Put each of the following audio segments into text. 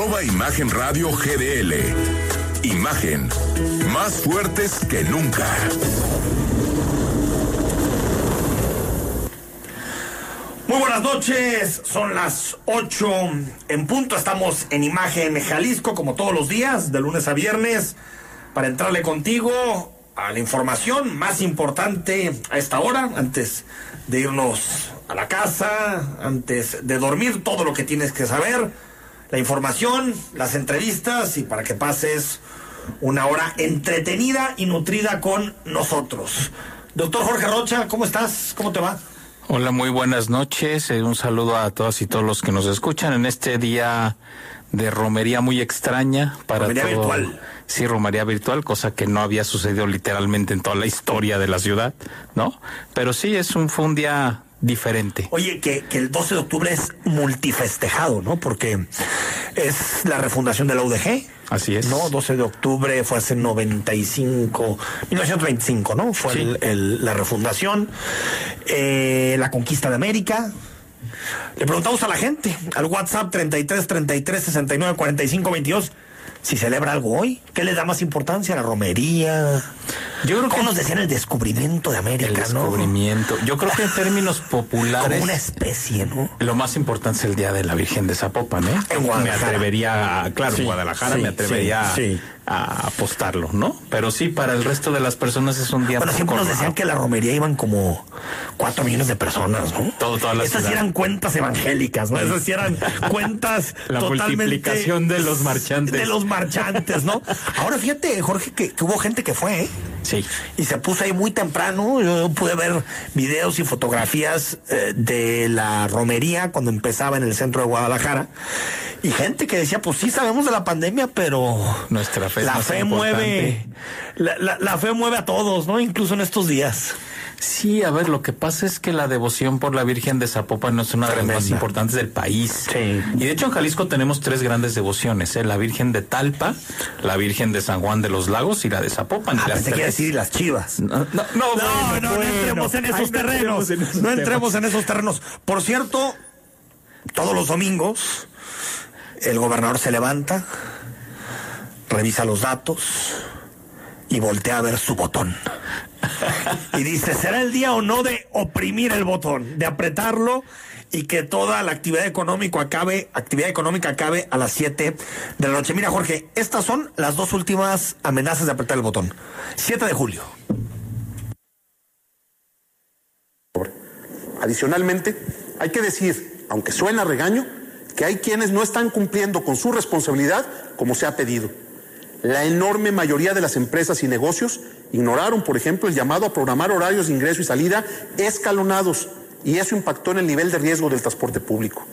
Arroba Imagen Radio GDL. Imagen. Más fuertes que nunca. Muy buenas noches, son las 8 en punto, estamos en Imagen Jalisco como todos los días, de lunes a viernes, para entrarle contigo a la información más importante a esta hora, antes de irnos a la casa, antes de dormir, todo lo que tienes que saber, la información, las entrevistas y para que pases una hora entretenida y nutrida con nosotros. Doctor Jorge Rocha, ¿cómo estás? ¿Cómo te va? Hola, muy buenas noches. Eh, un saludo a todas y todos los que nos escuchan en este día de romería muy extraña para Romería todo- virtual. Sí, romería virtual, cosa que no había sucedido literalmente en toda la historia de la ciudad, ¿no? Pero sí es un fue un día diferente. Oye, que, que el 12 de octubre es multifestejado, ¿no? Porque es la refundación de la UDG. Así es. No, 12 de octubre fue hace 95, 1925, ¿no? Fue Sí. el- el- la refundación, eh, la conquista de América. Le preguntamos a la gente, al WhatsApp 33 33 69 45 22, si celebra algo hoy. ¿Qué le da más importancia? ¿La romería? Yo creo ¿Cómo que nos decían el descubrimiento de el América, no? descubrimiento. Yo creo que en términos Como populares una especie, ¿no? Lo más importante es el Día de la Virgen de Zapopan, ¿eh? En Guadalajara. Me atrevería, a- claro, Sí, en Guadalajara sí, me atrevería sí. A apostarlo, ¿no? Pero sí, para el resto de las personas es un día Bueno, siempre nos decían que la romería iban como cuatro millones de personas, ¿no? Todo- toda la Esas sí eran cuentas evangélicas, ¿no? Esas sí eran cuentas La totalmente... multiplicación de los marchantes. De los marchantes, ¿no? Ahora fíjate, Jorge, que, que hubo gente que fue, ¿eh? Sí. Y se puso ahí muy temprano. Yo pude ver videos y fotografías eh, de la romería cuando empezaba en el centro de Guadalajara. Y gente que decía, pues sí sabemos de la pandemia, pero Nuestra fe es la fe mueve, la, la- la fe mueve a todos, ¿no? Incluso en estos días. Sí, a ver, lo que pasa es que la devoción por la Virgen de Zapopan no es una de las más importantes del país. Sí. Y de hecho en Jalisco tenemos tres grandes devociones, ¿eh? La Virgen de Talpa, la Virgen de San Juan de los Lagos y la de Zapopan. Y Ah, las pensé decir y las chivas. No, no, no, No, bueno, no, no bueno. entremos en esos no terrenos. entremos en esos No entremos en esos terrenos. Por cierto, todos los domingos el gobernador se levanta, revisa los datos y voltea a ver su botón. Y dice, ¿será el día o no de oprimir el botón, de apretarlo y que toda la actividad económica acabe, actividad económica acabe a las 7 de la noche? Mira, Jorge, estas son las dos últimas amenazas de apretar el botón. 7 de julio. Adicionalmente, hay que decir, aunque suena regaño, que hay quienes no están cumpliendo con su responsabilidad como se ha pedido. La enorme mayoría de las empresas y negocios ignoraron, por ejemplo, el llamado a programar horarios de ingreso y salida escalonados y eso impactó en el nivel de riesgo del transporte público.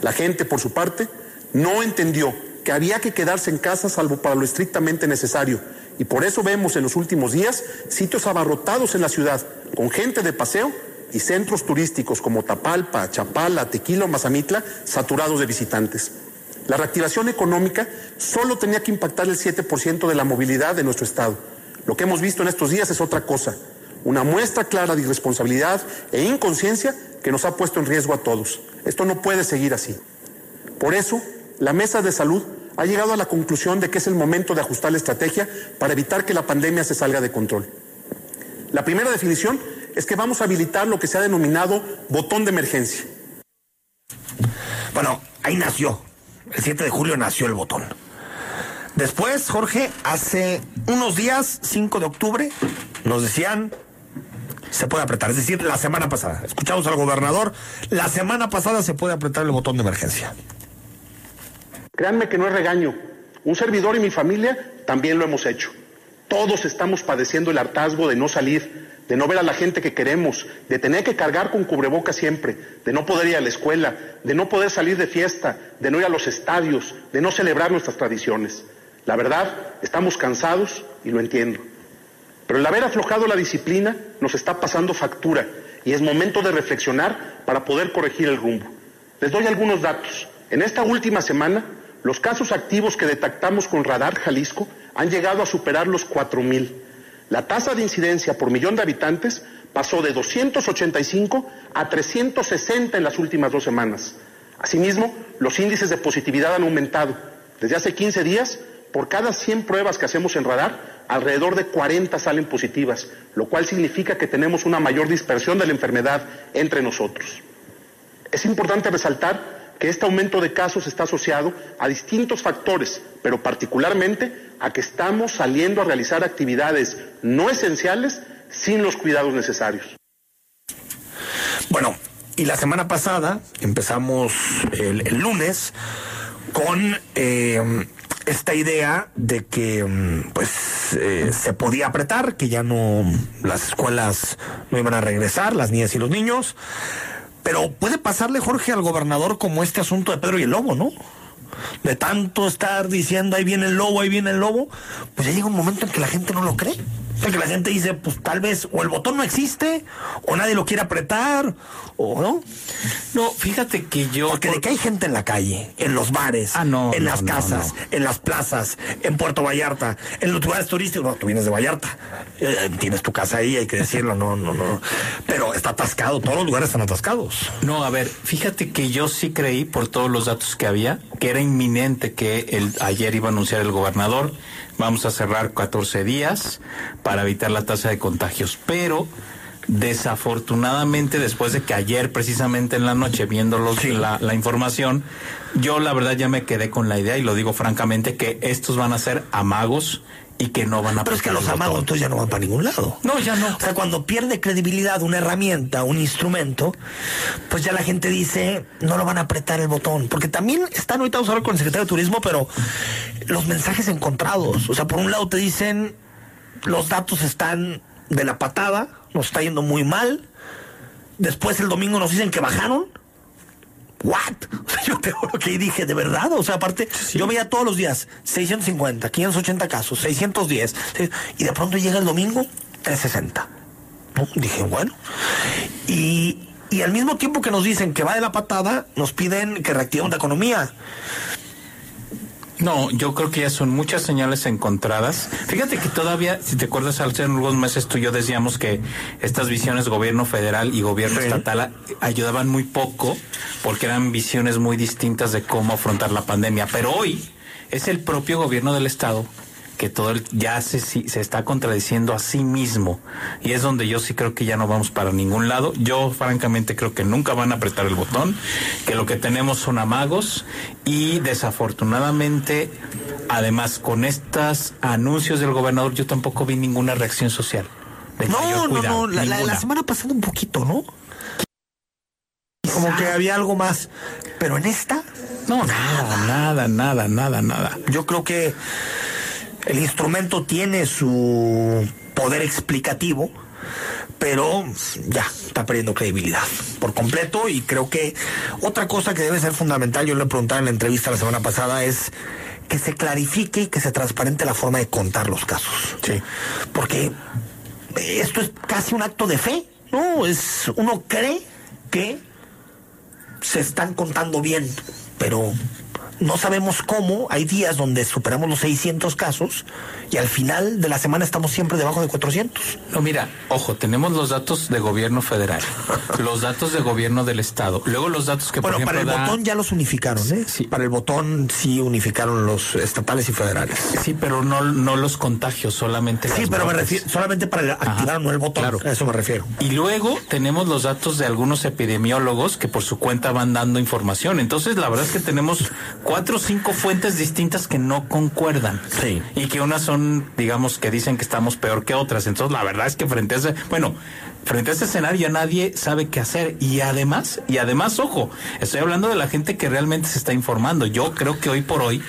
La gente, por su parte, no entendió que había que quedarse en casa salvo para lo estrictamente necesario y por eso vemos en los últimos días sitios abarrotados en la ciudad con gente de paseo y centros turísticos como Tapalpa, Chapala, Tequila o Mazamitla saturados de visitantes. La reactivación económica solo tenía que impactar el 7% de la movilidad de nuestro Estado. Lo que hemos visto en estos días es otra cosa, una muestra clara de irresponsabilidad e inconsciencia que nos ha puesto en riesgo a todos. Esto no puede seguir así. Por eso, la Mesa de Salud ha llegado a la conclusión de que es el momento de ajustar la estrategia para evitar que la pandemia se salga de control. La primera definición es que vamos a habilitar lo que se ha denominado botón de emergencia. Bueno, ahí nació. El 7 de julio nació el botón. Después, Jorge, hace unos días, 5 de octubre, nos decían, se puede apretar. Es decir, la semana pasada. Escuchamos al gobernador, la semana pasada se puede apretar el botón de emergencia. Créanme que no es regaño. Un servidor y mi familia también lo hemos hecho. Todos estamos padeciendo el hartazgo de no salir, de no ver a la gente que queremos, de tener que cargar con cubreboca siempre, de no poder ir a la escuela, de no poder salir de fiesta, de no ir a los estadios, de no celebrar nuestras tradiciones. La verdad, estamos cansados y lo entiendo. Pero el haber aflojado la disciplina nos está pasando factura y es momento de reflexionar para poder corregir el rumbo. Les doy algunos datos. En esta última semana, los casos activos que detectamos con Radar Jalisco han llegado a superar los 4.000. La tasa de incidencia por millón de habitantes pasó de 285 a 360 en las últimas dos semanas. Asimismo, los índices de positividad han aumentado Desde hace 15 días, por cada 100 pruebas que hacemos en radar, alrededor de 40 salen positivas, lo cual significa que tenemos una mayor dispersión de la enfermedad entre nosotros. Es importante resaltar que este aumento de casos está asociado a distintos factores, pero particularmente a que estamos saliendo a realizar actividades no esenciales sin los cuidados necesarios. Bueno, y la semana pasada empezamos el, lunes con eh, esta idea de que mm, pues eh, se podía apretar, que ya no las escuelas no iban a regresar, las niñas y los niños. Pero puede pasarle, Jorge, al gobernador como este asunto de Pedro y el Lobo, ¿no? De tanto estar diciendo ahí viene el lobo, ahí viene el lobo, pues ya llega un momento en que la gente no lo cree. En que la gente dice, pues tal vez o el botón no existe, o nadie lo quiere apretar, o no. No, fíjate que yo. Porque de que hay gente en la calle, en los bares, Ah, no, en no, las no, casas, en las plazas, en Puerto Vallarta, en los lugares turísticos. No, tú vienes de Vallarta, eh, tienes tu casa ahí, hay que decirlo, no, no, no. Pero está atascado, todos los lugares están atascados. No, a ver, fíjate que yo sí creí por todos los datos que había que era inminente que el, ayer iba a anunciar el gobernador, vamos a cerrar 14 días para evitar la tasa de contagios, pero desafortunadamente después de que ayer precisamente en la noche viendo los- Sí. la, la información, yo la verdad ya me quedé con la idea y lo digo francamente que estos van a ser amagos y que no van a Pero es que los botón. entonces ya no van para ningún lado. No, ya no. O sea, cuando pierde credibilidad una herramienta, un instrumento, pues ya la gente dice, no lo van a apretar el botón. Porque también están, ahorita vamos a hablar con el secretario de Turismo, pero los mensajes encontrados. O sea, por un lado te dicen, los datos están de la patada, nos está yendo muy mal. Después el domingo nos dicen que bajaron. ¿What? O sea, yo te juro que dije, ¿de verdad? O sea, aparte, yo veía todos los días 650, 580 casos, 610. sí, Y de pronto llega el domingo, 360. ¿No? Dije, bueno. Y, y al mismo tiempo que nos dicen que va de la patada, nos piden que reactivemos la economía. No, yo creo que ya son muchas señales encontradas. Fíjate que todavía, si te acuerdas, hace algunos meses tú y yo decíamos que estas visiones gobierno federal y gobierno Sí. estatal ayudaban muy poco porque eran visiones muy distintas de cómo afrontar la pandemia. Pero hoy es el propio gobierno del estado que todo el- ya se, se está contradiciendo a sí mismo y es donde yo sí creo que ya no vamos para ningún lado. Yo francamente creo que nunca van a apretar el botón, que lo que tenemos son amagos y desafortunadamente además con estos anuncios del gobernador yo tampoco vi ninguna reacción social. de No, no, no. La, la- la semana pasada un poquito, ¿no? Como que había algo más. Pero en esta, No, nada, nada, nada, nada, nada. yo creo que el instrumento tiene su poder explicativo, pero ya está perdiendo credibilidad por completo y creo que otra cosa que debe ser fundamental, yo le preguntaba en la entrevista la semana pasada, es que se clarifique y que se transparente la forma de contar los casos. Sí. Porque esto es casi un acto de fe, ¿no? Es uno cree que se están contando bien, pero no sabemos cómo. Hay días donde superamos los 600 casos y al final de la semana estamos siempre debajo de 400. No, mira, ojo, tenemos los datos de gobierno federal, los datos de gobierno del estado, luego los datos que Bueno, por para el ejemplo da- botón ya los unificaron, ¿eh? Sí. Para el botón sí unificaron los estatales y federales. Sí, pero no, no los contagios, solamente Sí, pero me refiero, solamente para activar no el botón, claro. a eso me refiero. Y luego tenemos los datos de algunos epidemiólogos que por su cuenta van dando información. Entonces, la verdad es que tenemos cuatro o cinco fuentes distintas que no concuerdan. Sí. Y que unas son, digamos, que dicen que estamos peor que otras. Entonces, la verdad es que frente a ese, bueno, frente a ese escenario nadie sabe qué hacer. Y además, y además, ojo, estoy hablando de la gente que realmente se está informando. Yo creo que hoy por hoy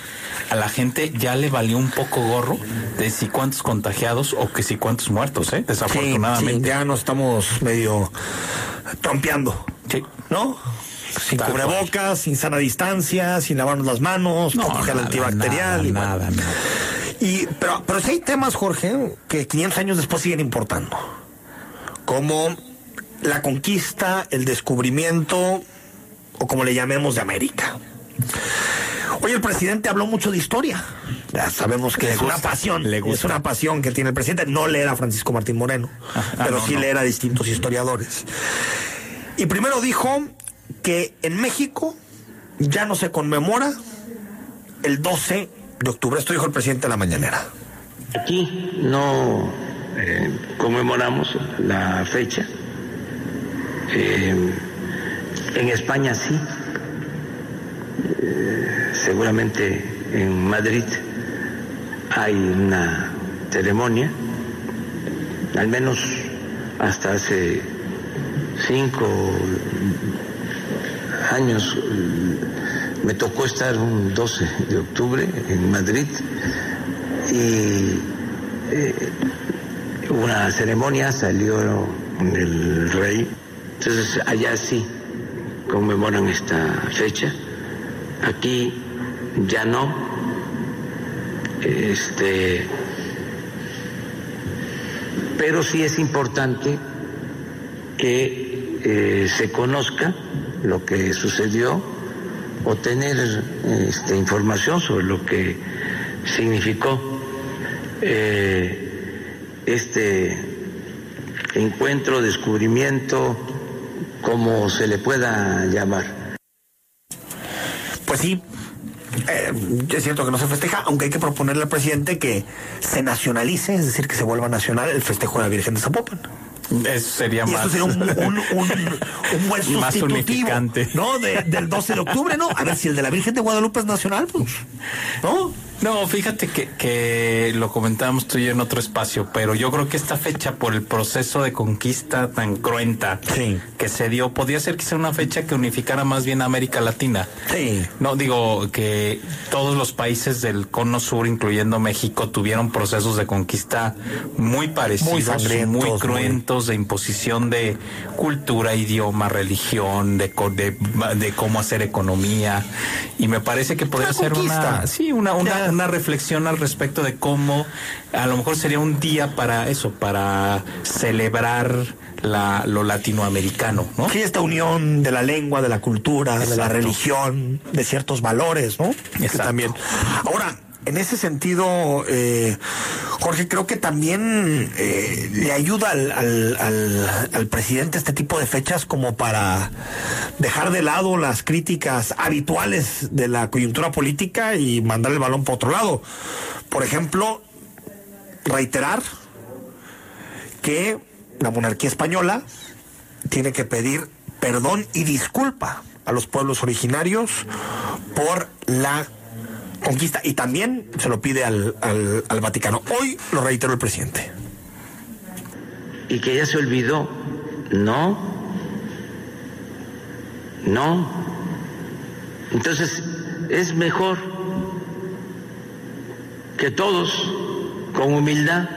a la gente ya le valió un poco gorro de si cuántos contagiados o que si cuántos muertos, ¿eh? Sí, Desafortunadamente. sí, ya nos estamos medio trompeando. Sí. ¿no? Sin Tal cubrebocas, sin sana distancia, sin lavarnos las manos, poco gel nada, antibacterial. y nada, bueno. nada, nada. Y, pero, pero sí hay temas, Jorge, que 500 años después siguen importando. Como la conquista, el descubrimiento, o como le llamemos, de América. Hoy el presidente habló mucho de historia. Ya sabemos que Le es una pasión. le gusta. Es una pasión que tiene el presidente. No leer a Francisco Martín Moreno, Ah, pero no, sí no. leer a distintos historiadores. Y primero dijo que en México ya no se conmemora el 12 de octubre. Esto dijo el presidente de la mañanera. Aquí no eh, conmemoramos la fecha. Eh, en España sí. Eh, seguramente en Madrid hay una ceremonia, al menos hasta hace cinco años me tocó estar un 12 de octubre en Madrid y eh, una ceremonia salió el rey, entonces allá sí conmemoran esta fecha, aquí ya no, este, pero sí es importante que eh, se conozca lo que sucedió o tener este, información sobre lo que significó eh, este encuentro, descubrimiento, como se le pueda llamar. Pues sí, eh, es cierto que no se festeja, aunque hay que proponerle al presidente que se nacionalice, es decir, que se vuelva nacional el festejo de la Virgen de Zapopan. Eso sería Y más. eso sería un, un, un, un buen Más sustitutivo, unificante. ¿no? De- del 12 de octubre, ¿no? A ver, si el de la Virgen de Guadalupe es nacional, pues, ¿no? No, fíjate que, que lo comentábamos tú y yo en otro espacio, pero yo creo que esta fecha, por el proceso de conquista tan cruenta Sí. que se dio, podía ser quizá una fecha que unificara más bien a América Latina. Sí. No, digo que todos los países del cono sur, incluyendo México, tuvieron procesos de conquista muy parecidos, Muy muy muy- cruentos, de imposición de cultura, idioma, religión, de, de, de cómo hacer economía. Y me parece que podría ser una, sí, una, una, Una reflexión al respecto de cómo a lo mejor sería un día para eso, para celebrar la, lo latinoamericano, ¿no? Sí, esta unión de la lengua, de la cultura, de la religión, de ciertos valores, ¿no? Que Exacto. también. Ahora, en ese sentido, eh, Jorge, creo que también eh, le ayuda al, al, al- presidente este tipo de fechas como para dejar de lado las críticas habituales de la coyuntura política y mandar el balón para otro lado. Por ejemplo, reiterar que la monarquía española tiene que pedir perdón y disculpa a los pueblos originarios por la conquista y también se lo pide al, al- Vaticano. Hoy lo reiteró el presidente. y que ya se olvidó. No, no. Entonces es mejor que todos, con humildad,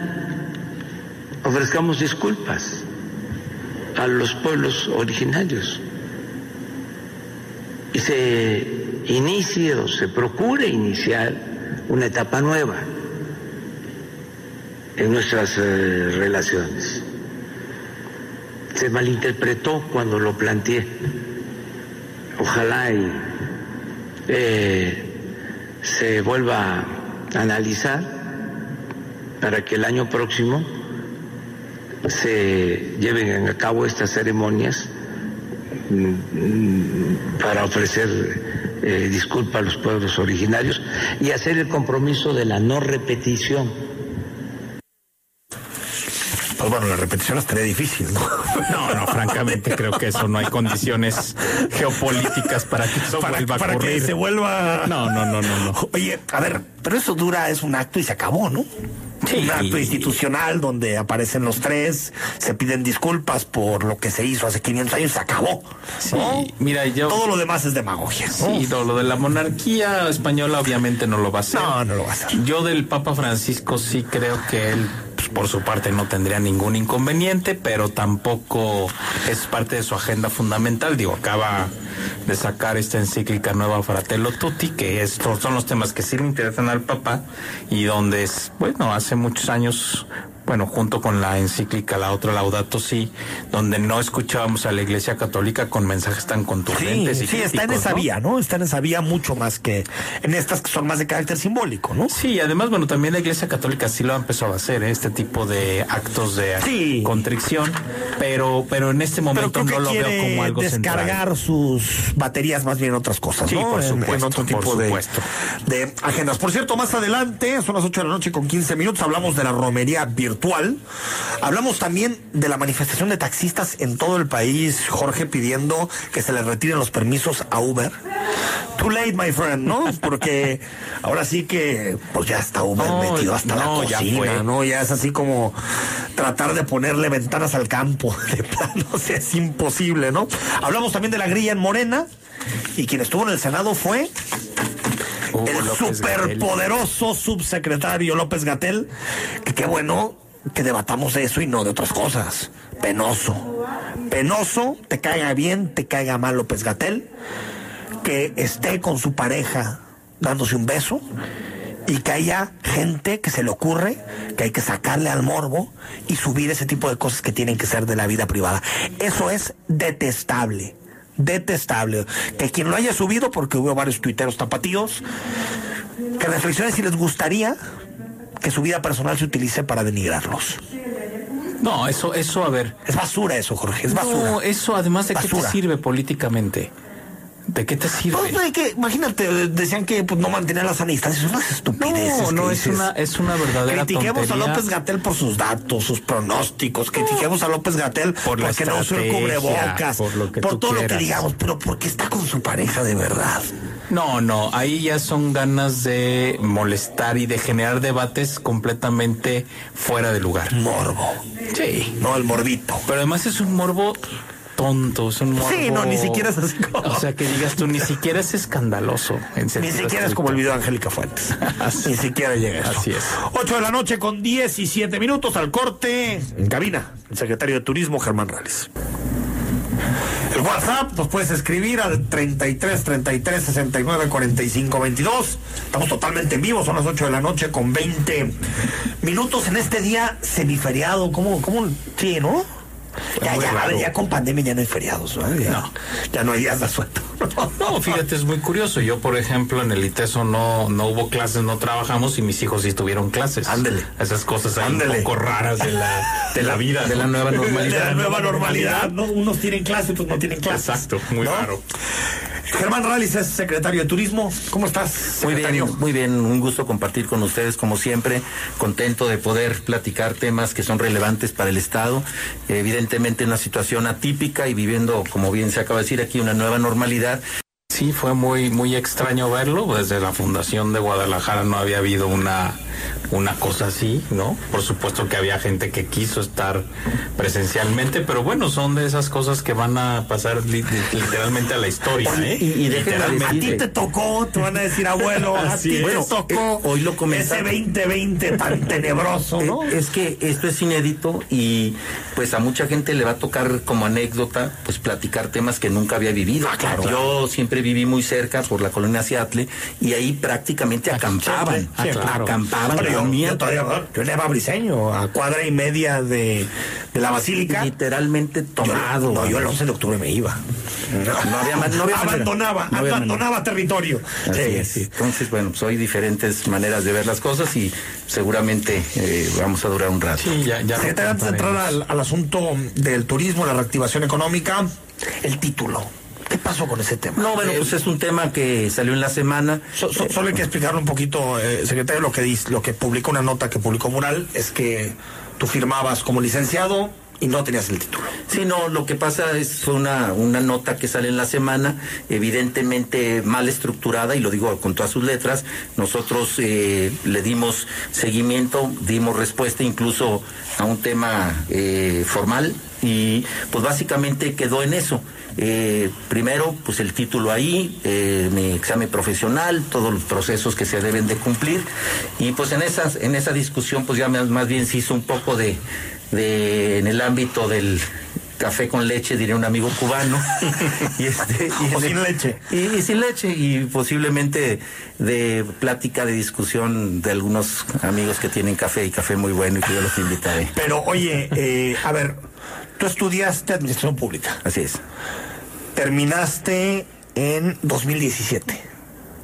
ofrezcamos disculpas a los pueblos originarios se inicie o se procure iniciar una etapa nueva en nuestras eh, relaciones. Se malinterpretó cuando lo planteé. Ojalá y eh, se vuelva a analizar para que el año próximo se lleven a cabo estas ceremonias para ofrecer eh, disculpas a los pueblos originarios y hacer el compromiso de la no repetición. Pues bueno, la repetición estaría difícil, ¿no? No, no, francamente creo que eso no hay condiciones geopolíticas para que eso para, vuelva a para que se vuelva. No, no, no, no, no. Oye, a ver, pero eso dura, es un acto y se acabó, ¿no? Sí. Un acto institucional donde aparecen los tres, se piden disculpas por lo que se hizo hace 500 años, se acabó. Sí, ¿no? mira, yo- Todo lo demás es demagogia. Sí, no, lo de la monarquía española obviamente no lo va a hacer. No, no lo va a hacer. Yo del Papa Francisco sí creo que él, pues, por su parte, no tendría ningún inconveniente, pero tampoco es parte de su agenda fundamental. Digo, acaba de sacar esta encíclica nueva Fratello Tutti, que estos son los temas que sí le interesan al Papa y donde es, bueno, hace muchos años bueno, junto con la encíclica La Otra Laudato Si, donde no escuchábamos a la Iglesia Católica con mensajes tan contundentes. Sí, y sí está en esa ¿no? vía, ¿no? Está en esa vía mucho más que en estas que son más de carácter simbólico, ¿no? Sí, además, bueno, también la Iglesia Católica sí lo ha empezado a hacer, ¿eh? este tipo de actos de Sí. contrición, pero, pero en este momento no lo veo como algo descargar central. sus baterías más bien en otras cosas, Sí, ¿no? por supuesto, en, otro tipo por de, supuesto. de agendas. Por cierto, más adelante, son las 8 de la noche con 15 minutos, hablamos de la romería virtual. Hablamos también de la manifestación de taxistas en todo el país, Jorge, pidiendo que se le retiren los permisos a Uber. Too late, my friend, ¿no? Porque ahora sí que, pues ya está Uber No, metido hasta no, la cocina. ¿no? Ya es así como tratar de ponerle ventanas al campo. De plano, o sea, es imposible, ¿no? Hablamos también de la grilla en Morena. Y quien estuvo en el Senado fue el superpoderoso subsecretario López Gatel. Que qué bueno que debatamos de eso y no de otras cosas. Penoso. Penoso, te caiga bien, te caiga mal López Gatel. Que esté con su pareja dándose un beso y que haya gente que se le ocurre que hay que sacarle al morbo y subir ese tipo de cosas que tienen que ser de la vida privada. Eso es detestable. Detestable. Que quien lo haya subido, porque hubo varios tuiteros tapatíos, que reflexionen si les gustaría que su vida personal se utilice para denigrarlos. No, eso, eso, a ver. Es basura eso, Jorge, es basura. No, eso además de qué te sirve políticamente. ¿De qué te sirve? Pues, de que, imagínate, decían que pues, no mantener las sana distancia, son unas estupideces. No, no, es una, es una verdadera Critiquemos tontería. a López Gatel por sus datos, sus pronósticos. Critiquemos a López Gatel Por porque no usó el cubrebocas. por lo que tú todo lo que digamos, pero porque está con su pareja de verdad. No, no, ahí ya son ganas de molestar y de generar debates completamente fuera de lugar. Morbo. Sí. No el morbito. Pero además es un morbo tonto, es un morbo... Sí, no, ni siquiera es así como- O sea, que digas tú, ni siquiera es escandaloso. En Ni siquiera es como el video de Angélica Fuentes. Ni siquiera llega eso. Así es. 8 de la noche con 17 minutos al corte. En cabina, el secretario de Turismo, Germán Rales. El WhatsApp nos puedes escribir al 33 33 69 45 22. Estamos totalmente en vivo, son las 8 de la noche con 20 minutos en este día semiferiado. ¿Cómo? cómo? Sí, ¿no? Ya, ya, a ver, raro. ya con pandemia ya no hay feriados, ¿no? Ya No. ya no hay días de asueto. No, fíjate, es muy curioso. Yo, por ejemplo, en el ITESO no, no hubo clases, no trabajamos y mis hijos sí tuvieron clases. Ándele. Esas cosas ahí Ándele. un poco raras de la, de la vida. De la nueva De normalidad. la nueva normalidad, ¿no? Unos tienen clase, otros no tienen clase. Exacto, muy raro. Germán Rallis es secretario de Turismo. ¿Cómo estás, Muy secretario? bien, muy bien, un gusto compartir con ustedes como siempre, contento de poder platicar temas que son relevantes para el Estado, evidentemente una situación atípica y viviendo, como bien se acaba de decir aquí, una nueva normalidad. Sí, fue muy, muy extraño verlo. Desde la fundación de Guadalajara no había habido una, una cosa así, ¿no? Por supuesto que había gente que quiso estar presencialmente, pero bueno, son de esas cosas que van a pasar li- li- literalmente a la historia, ¿eh? Y- y déjenme A Literalmente. ti te tocó, te van a decir, abuelo, a ti te tocó eh, hoy lo ese comentaron. 2020 tan tenebroso, ¿no? Eh, Es que esto es inédito y pues a mucha gente le va a tocar como anécdota pues platicar temas que nunca había vivido. Ah, claro. Yo siempre viví muy cerca por la colonia Seattle y ahí prácticamente acampaban, claro. acampaban, yo, yo todavía, yo en Eva Briseño, a cuadra y media de, de la Basílica. literalmente Yo- tomado. no, yo el 11 de octubre me iba. No había no había abandonaba, No había abandonaba territorio. Así Sí, es. sí. Entonces, bueno, pues hay diferentes maneras de ver las cosas y seguramente eh, vamos a durar un rato. Sí, ya, ya antes de entrar al asunto del turismo, la reactivación económica, el título. ¿Qué pasó con ese tema? No, bueno, Eh, pues es un tema que salió en la semana. so- so- solo hay que explicarlo un poquito, eh, secretario, lo que dice, lo que publicó una nota que publicó Mural es que tú firmabas como licenciado y no tenías el título. Sí, no, lo que pasa es una, una nota que sale en la semana, evidentemente mal estructurada, y lo digo con todas sus letras. Nosotros eh, le dimos seguimiento, dimos respuesta incluso a un tema eh, formal, y pues básicamente quedó en eso. Eh, primero, pues el título ahí, eh, mi examen profesional, todos los procesos que se deben de cumplir, y pues en esas, en esa discusión, pues ya más, más bien se hizo un poco de, de en el ámbito del café con leche, diría un amigo cubano. y este, y O sin leche. Y, y sin leche, y posiblemente de plática, de discusión de algunos amigos que tienen café y café muy bueno y que yo los invitaré. Pero oye, eh, a ver, tú estudiaste administración pública. Así es. Terminaste en 2017.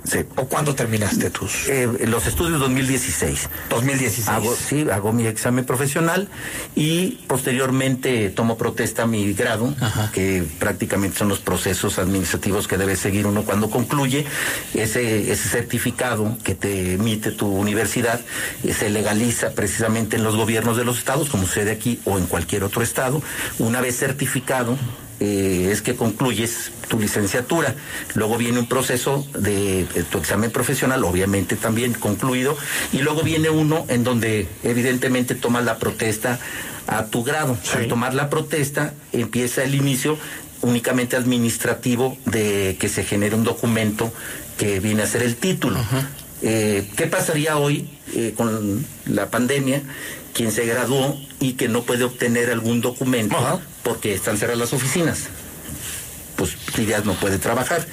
Sí. ¿O cuándo terminaste tus? Eh, los estudios 2016. 2016. Hago, sí, hago mi examen profesional y posteriormente tomo protesta a mi grado, que prácticamente son los procesos administrativos que debe seguir uno cuando concluye. Ese, ese certificado que te emite tu universidad eh, se legaliza precisamente en los gobiernos de los estados, como sucede aquí o en cualquier otro estado. Una vez certificado, eh, es que concluyes tu licenciatura. Luego viene un proceso de, de tu examen profesional, obviamente también concluido, y luego viene uno en donde evidentemente tomas la protesta a tu grado. Al tomar la protesta empieza el inicio únicamente administrativo de que se genere un documento que viene a ser el título. Eh, ¿Qué pasaría hoy eh, con la pandemia? Quien se graduó y que no puede obtener algún documento Ajá. porque están cerradas las oficinas. Pues días no puede trabajar.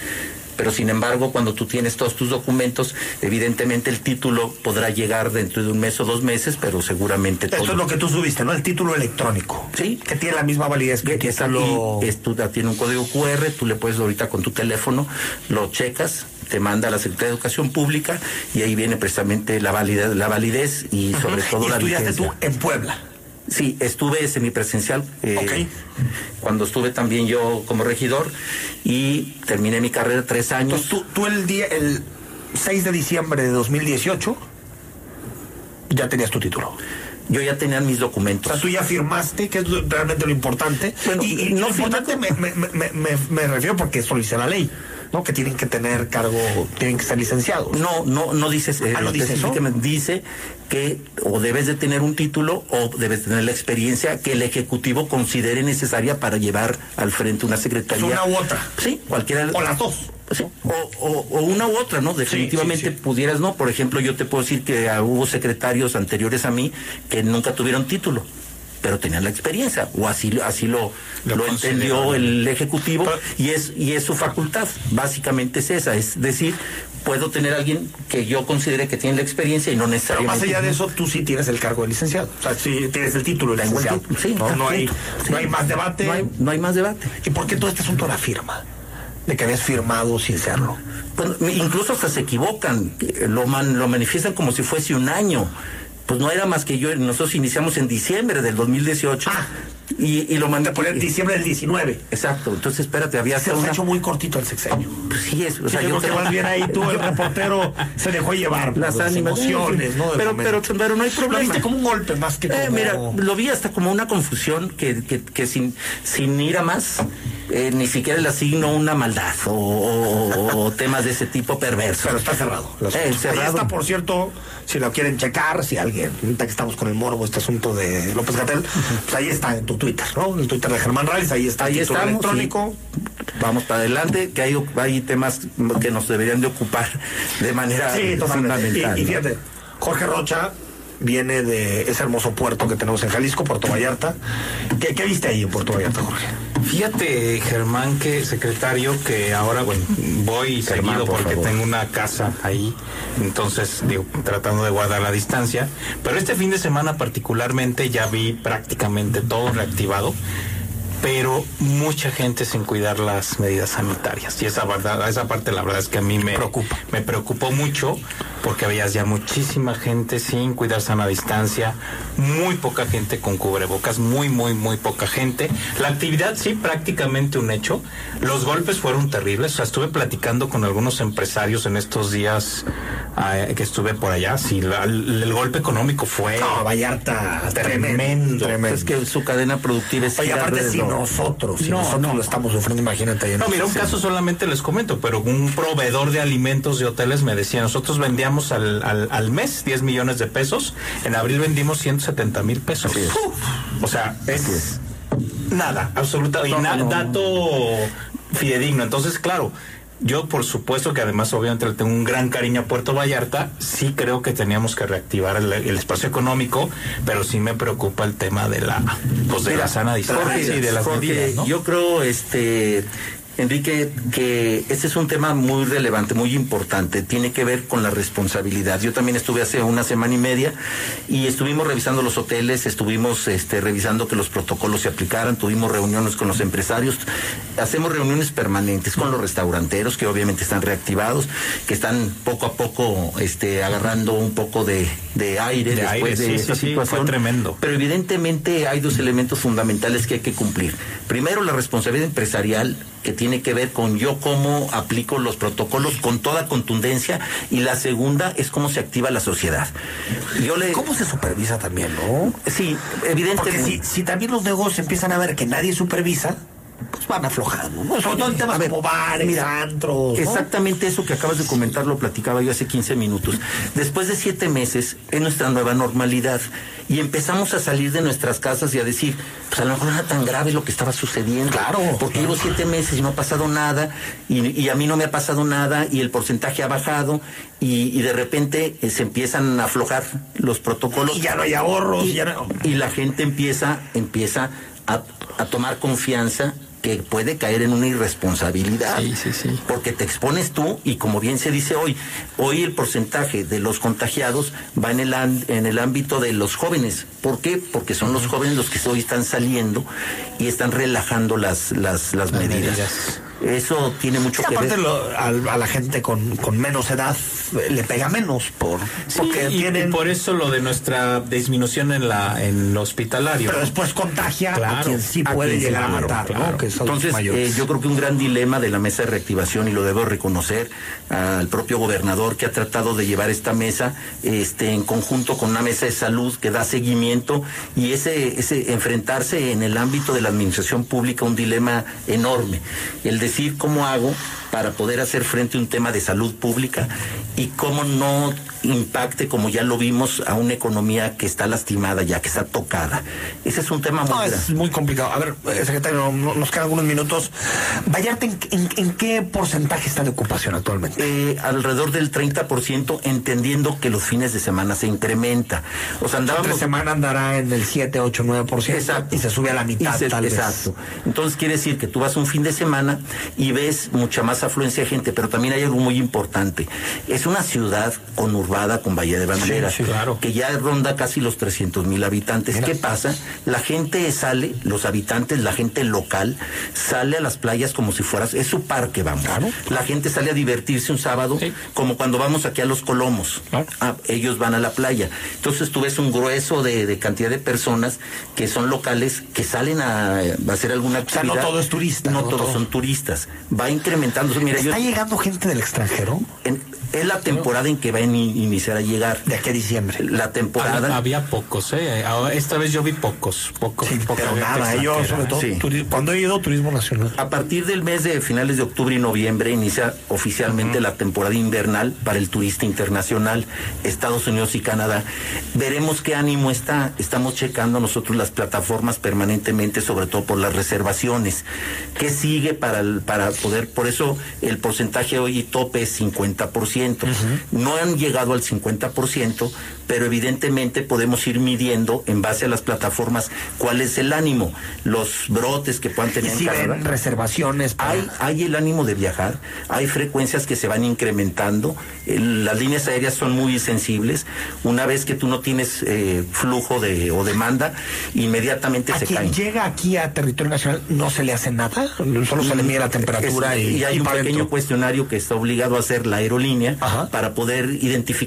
Pero sin embargo, cuando tú tienes todos tus documentos, evidentemente el título podrá llegar dentro de un mes o dos meses, pero seguramente Esto todo. es lo que tú subiste, ¿no? El título electrónico. Sí. Que tiene la misma validez que, que está tú- tiene un código QR, tú le puedes ahorita con tu teléfono, lo checas, te manda a la Secretaría de Educación Pública y ahí viene precisamente la validez, la validez y sobre todo Y la estudiaste tú en Puebla. Sí, estuve semipresencial eh, Ok. cuando estuve también yo como regidor y terminé mi carrera tres años. Entonces tú, tú el día, el 6 de diciembre de 2018, ya tenías tu título. Yo ya tenía mis O documentos. sea, tú ya firmaste, que es realmente lo importante. Bueno, y, y no lo importante me, me, me, me- refiero porque eso lo dice la ley, ¿no? Que tienen que tener cargo, tienen que ser licenciados. No, no, no dice, eh, Ah, ¿no dice eso? dice que o debes de tener un título o debes tener la experiencia que el ejecutivo considere necesaria para llevar al frente una secretaría. Es una u otra. Sí, cualquiera. O las dos. Sí, o, o- o una u otra, ¿no? Definitivamente sí, sí. pudieras, ¿no? Por ejemplo, yo te puedo decir que hubo secretarios anteriores a mí que nunca tuvieron título, pero tenían la experiencia, o así, así lo, Lo lo entendió el Ejecutivo, Pero- y es, y es su facultad, básicamente es esa, es decir, puedo tener a alguien que yo considere que tiene la experiencia y no Pero necesariamente... más allá de eso, tú sí tienes el cargo de licenciado. O sea, sí tienes el título de licenciado. título, sí, no, no hay, no hay más debate. No hay, no hay más debate. ¿Y por qué todo este asunto la firma? De que habías firmado sin serlo. Bueno, incluso hasta se equivocan, lo, man- lo manifiestan como si fuese un año. Pues no era más que yo, nosotros iniciamos en diciembre del 2018 Ah. y, y lo mandé poner diciembre del 19. Exacto, entonces espérate, había Se una... hecho muy cortito el sexenio. Pues sí, es, o sea, Sí, yo creo que más bien ahí tú, el reportero, se dejó llevar por las ánimas, emociones, ¿no? pero, pero, pero no hay Lo problema. viste como un golpe más que como... Eh, mira, lo vi hasta como una confusión que, que, que sin, sin ir a más, eh, ni siquiera le asigno una maldad o, o- o temas de ese tipo perverso. Pero está cerrado. Eh, asunto. Ahí cerrado. está, por cierto, si lo quieren checar, si alguien, ahorita que estamos con el morbo, este asunto de López Gatel, pues ahí está en tu Twitter, ¿no? En el Twitter de Germán Reyes, ahí está Ahí el estamos, electrónico. Vamos para adelante, que hay, hay temas que nos deberían de ocupar de manera Sí, fundamental. Y, y fíjate, Jorge Rocha viene de ese hermoso puerto que tenemos en Jalisco, Puerto Vallarta. ¿Qué, qué viste ahí en Puerto Vallarta, Jorge? Fíjate, Germán, que secretario, que ahora, bueno, voy Germán, seguido por porque favor. tengo una casa ahí, entonces, digo, tratando de guardar la distancia. Pero este fin de semana particularmente ya vi prácticamente todo reactivado, pero mucha gente sin cuidar las medidas sanitarias. Y esa verdad, esa parte la verdad es que a mí me Preocupa. Me preocupó mucho porque veías ya muchísima gente sin cuidar sana distancia, muy poca gente con cubrebocas, muy, muy, muy poca gente. La actividad sí, prácticamente un hecho. Los golpes fueron terribles. O sea, estuve platicando con algunos empresarios en estos días eh, que estuve por allá. Sí, la- el, el golpe económico fue No, Vallarta, tremendo. Es que su cadena productiva es Oye, aparte. Nosotros, si No, nosotros no. lo estamos sufriendo, imagínate. No, mira, un caso solamente les comento, pero un proveedor de alimentos de hoteles me decía, nosotros vendíamos al, al, al mes 10 millones de pesos, en abril vendimos 170 mil pesos. O sea, es nada, absoluta, y na- dato fidedigno. Entonces, claro, Yo, por supuesto que además, obviamente, le tengo un gran cariño a Puerto Vallarta. Sí creo que teníamos que reactivar el, el espacio económico, pero sí me preocupa el tema de la, pues, de la sana distancia y de las medidas, ¿no? Yo creo, este, Enrique, que este es un tema muy relevante, muy importante. Tiene que ver con la responsabilidad. Yo también estuve hace una semana y media y estuvimos revisando los hoteles, estuvimos este, revisando que los protocolos se aplicaran, tuvimos reuniones con los empresarios, hacemos reuniones permanentes con los restauranteros que obviamente están reactivados, que están poco a poco este, agarrando un poco de, de aire De después aire, de sí, esta sí, situación. fue tremendo. Pero evidentemente hay dos elementos fundamentales que hay que cumplir. Primero, la responsabilidad empresarial que tiene que ver con yo cómo aplico los protocolos con toda contundencia y la segunda es cómo se activa la sociedad. Yo le ¿Cómo se supervisa también, no? sí, Porque evidentemente si, si también los negocios empiezan a ver que nadie supervisa, pues van aflojando, ¿no? Sobre todo en temas A ver, como bares, mira, antros, ¿no? Exactamente eso que acabas de comentar lo platicaba yo hace 15 minutos. Después de siete meses es nuestra nueva normalidad y empezamos a salir de nuestras casas y a decir, pues a lo mejor no era tan grave lo que estaba sucediendo. Claro, Porque claro. llevo siete meses y no ha pasado nada y, y a mí no me ha pasado nada y el porcentaje ha bajado y, y de repente eh, se empiezan a aflojar los protocolos. Y ya no hay ahorros, Y, ya no- y la gente empieza, empieza a, a tomar confianza que puede caer en una irresponsabilidad. Sí, sí, sí. Porque te expones tú y como bien se dice hoy, hoy el porcentaje de los contagiados va en el, en el ámbito de los jóvenes. ¿Por qué? Porque son los jóvenes los que hoy están saliendo y están relajando las, las, las, medidas. medidas. Eso tiene mucho Y que aparte ver. lo- al- a, la gente con, con menos edad eh, le pega menos por porque Sí, y- tienen y por eso lo de nuestra disminución en la en lo hospitalario. pero ¿no? después contagia a Claro, quien sí a puede quien sí, llegar a matar, claro. ¿no? Que son los Entonces, eh, yo creo que un gran dilema de la mesa de reactivación, y lo debo reconocer al propio gobernador que ha tratado de llevar esta mesa este, en conjunto con una mesa de salud que da seguimiento y ese, ese enfrentarse en el ámbito de la administración pública, un dilema enorme. El decir cómo hago para poder hacer frente a un tema de salud pública y cómo no impacte, como ya lo vimos, a una economía que está lastimada ya, que está tocada. Ese es un tema muy No, es muy complicado. A ver, eh, secretario, no- nos quedan algunos minutos. Vallarta, ¿en, en- en qué porcentaje está de ocupación actualmente? Eh, alrededor del 30%, entendiendo que los fines de semana se incrementa. O sea, Entre andábamos... semana andará en el 7, 8, 9% Exacto. y se sube a la mitad, se- tal vez. exacto. Entonces quiere decir que tú vas un fin de semana y ves mucha más afluencia de gente, pero también hay algo muy importante. Es una ciudad conurbada con Bahía de Banderas, sí, claro. que ya ronda casi los 300 mil habitantes. ¿Qué pasa? La gente sale, los habitantes, la gente local, sale a las playas como si fueras, es su parque, vamos. La gente sale a divertirse un sábado, Sí. como cuando vamos aquí a los Colomos. Claro. Ah, ellos van a la playa. Entonces tú ves un grueso de, de cantidad de personas que son locales, que salen a, a hacer alguna sea, actividad. no todo es turista, No, no todos todo. son turistas. Va incrementando. Mira, yo, ¿Está llegando gente del extranjero? en- es la temporada en que va ini- iniciar a llegar. De aquí a diciembre. La temporada. Había, había pocos, ¿eh? Ahora, Esta vez yo vi pocos, pocos. Sí, poca pero nada, yo sobre todo, Sí. cuando he ido turismo nacional. A partir del mes de finales de octubre y noviembre inicia oficialmente la temporada invernal para el turista internacional, Estados Unidos y Canadá. Veremos qué ánimo está. Estamos checando nosotros las plataformas permanentemente, sobre todo por las reservaciones. ¿Qué sigue para, el- para poder? Por eso el porcentaje hoy tope es 50%. No han llegado al 50%, pero evidentemente podemos ir midiendo en base a las plataformas cuál es el ánimo, los brotes que puedan Y tener en si ven reservaciones para- Hay, hay el ánimo de viajar, hay frecuencias que se van incrementando, el- las líneas aéreas son muy sensibles, una vez que tú no tienes eh, flujo de, o demanda, inmediatamente a se quien caen. llega aquí a territorio nacional no se le hace nada, solo se le mide la temperatura Es- y, hay y un pequeño cuestionario que está obligado a hacer la aerolínea Ajá. para poder identificar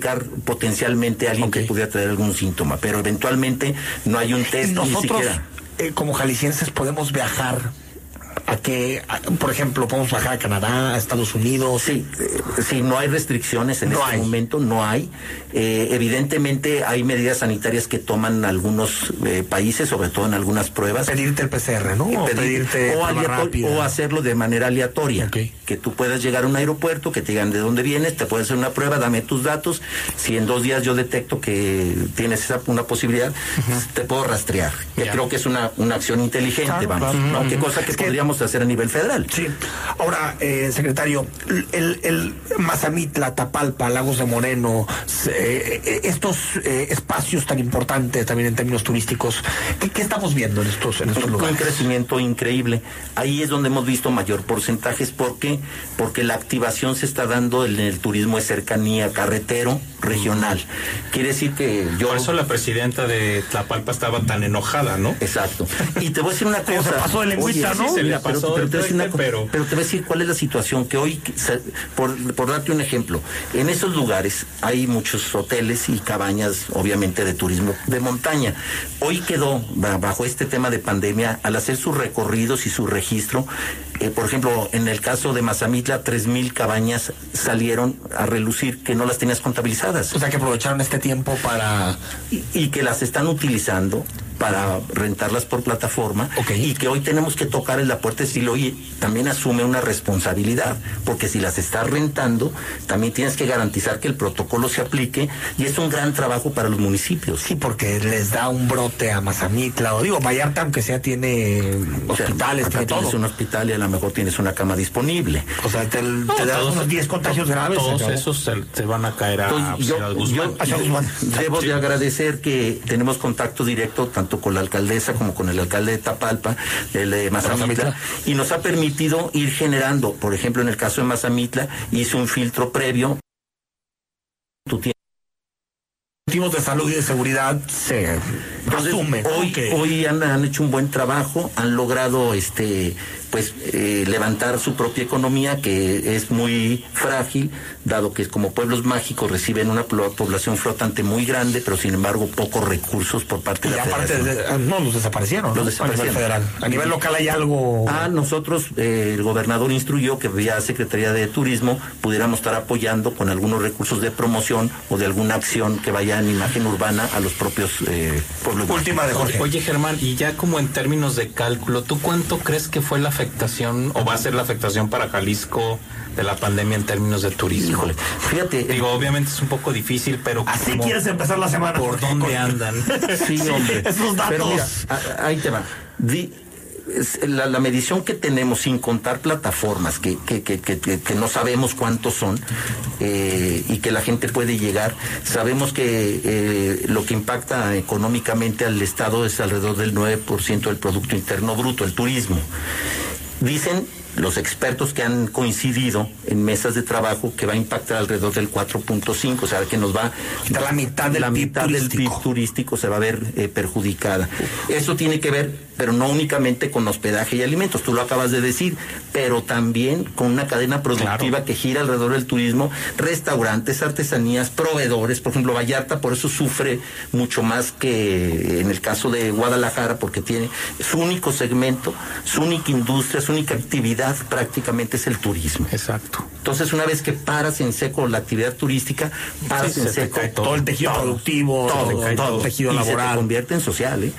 potencialmente a alguien que pudiera traer algún síntoma, pero eventualmente no hay un test ni nosotros, siquiera. eh, como jaliscienses, podemos viajar a que, a- por ejemplo, podemos viajar a Canadá, a Estados Unidos. Sí, eh, sí, no hay restricciones en No este hay. momento, no hay. Eh, evidentemente hay medidas sanitarias que toman algunos eh, países, sobre todo en algunas pruebas. Pedirte el PCR, ¿no? O Pedir- pedirte o, aleator- o hacerlo de manera aleatoria. Que tú puedas llegar a un aeropuerto, que te digan de dónde vienes, te puedes hacer una prueba, dame tus datos. Si en dos días yo detecto que tienes esa, una posibilidad, te puedo rastrear. Que creo que es una, una acción inteligente, Claro, vamos. claro. ¿no? Qué cosa que Es que podríamos hacer a nivel federal. Sí. Ahora, eh, secretario, el, el Mazamitla, Tapalpa, Lagos de Moreno, eh, eh, estos eh, espacios tan importantes también en términos turísticos, ¿qué, qué estamos viendo en estos, en estos un, un lugares? crecimiento increíble. Ahí es donde hemos visto mayor porcentajes. ¿Por qué? Porque la activación se está dando en el turismo de cercanía, carretero, regional. Quiere decir que yo... Por eso la presidenta de Tlapalpa estaba tan enojada, ¿no? Exacto. Y te voy a decir una cosa. se pasó de lengüita, Oye, ¿no? Sí, pero, pero te voy a decir una tueste, co- pero- pero te voy a decir cuál es la situación que hoy, por, por darte un ejemplo, en esos lugares hay muchos hoteles y cabañas, obviamente, de turismo de montaña. Hoy quedó, ba- bajo este tema de pandemia, al hacer sus recorridos y su registro, eh, por ejemplo, en el caso de Mazamitla, tres mil cabañas salieron a relucir que no las tenías contabilizadas O sea, que aprovecharon este tiempo para... y, y que las están utilizando para rentarlas por plataforma y que hoy tenemos que tocar en la puerta y decirle, oye, también asume una responsabilidad, porque si las estás rentando, también tienes que garantizar que el protocolo se aplique y es un gran trabajo para los municipios. Sí, porque les da un brote a Mazamitla, o digo, Vallarta, aunque sea, tiene O sea, hospitales, tiene todo. tienes un hospital y a lo mejor tienes una cama disponible. O sea, te, No, te das todos- unos 10 contagios graves. Todos esos se, se van a caer a Entonces, Ciudad Guzmán. yo- Hacia Guzmán. Debo de agradecer que tenemos contacto directo tanto con la alcaldesa como con el alcalde de Tapalpa, el de Mazamitla, y nos ha permitido ir generando, por ejemplo, en el caso de Mazamitla, hizo un filtro previo. Tú tienes- motivos de salud y de seguridad se Entonces, asumen. ¿no? hoy, hoy han, han hecho un buen trabajo, han logrado este pues eh, levantar su propia economía que es muy frágil, dado que como pueblos mágicos reciben una población flotante muy grande, pero sin embargo pocos recursos por parte y de la aparte, federación. de- ah, no, los desaparecieron. Los ¿no? desaparecieron. A nivel federal. A nivel local hay algo. Ah, nosotros, eh, el gobernador instruyó que vía Secretaría de Turismo pudiéramos estar apoyando con algunos recursos de promoción o de alguna acción que vaya en imagen urbana a los propios eh, pueblos. Última de Jorge. Oye, Germán, y ya como en términos de cálculo, ¿tú cuánto crees que fue la afectación o va a ser la afectación para Jalisco de la pandemia en términos de turismo? Híjole, fíjate, Digo, obviamente es un poco difícil, pero Así como- quieres empezar la semana. ¿por dónde con- andan? Sí, hombre. Esos datos. Pero mira, ahí te va. Di- la, la medición que tenemos sin contar plataformas que- que no sabemos cuántos son eh, y que la gente puede llegar, sabemos que eh, lo que impacta económicamente al Estado es alrededor del 9% del Producto Interno Bruto, el turismo. Dicen los expertos que han coincidido en mesas de trabajo que va a impactar alrededor del 4.5, o sea, que nos va De la mitad del la PIB mitad del turístico. PIB turístico se va a ver eh, perjudicada. Eso tiene que ver, pero no únicamente con hospedaje y alimentos, tú lo acabas de decir, pero también con una cadena productiva que gira alrededor del turismo, restaurantes, artesanías, proveedores, por ejemplo, Vallarta por eso sufre mucho más que en el caso de Guadalajara, porque tiene su único segmento, su única industria, su única actividad prácticamente es el turismo. Exacto. Entonces, una vez que paras en seco la actividad turística, paras Sí, en se seco todo el tejido productivo, todo, todo, todo, todo el tejido y se te laboral. convierte en social, ¿eh?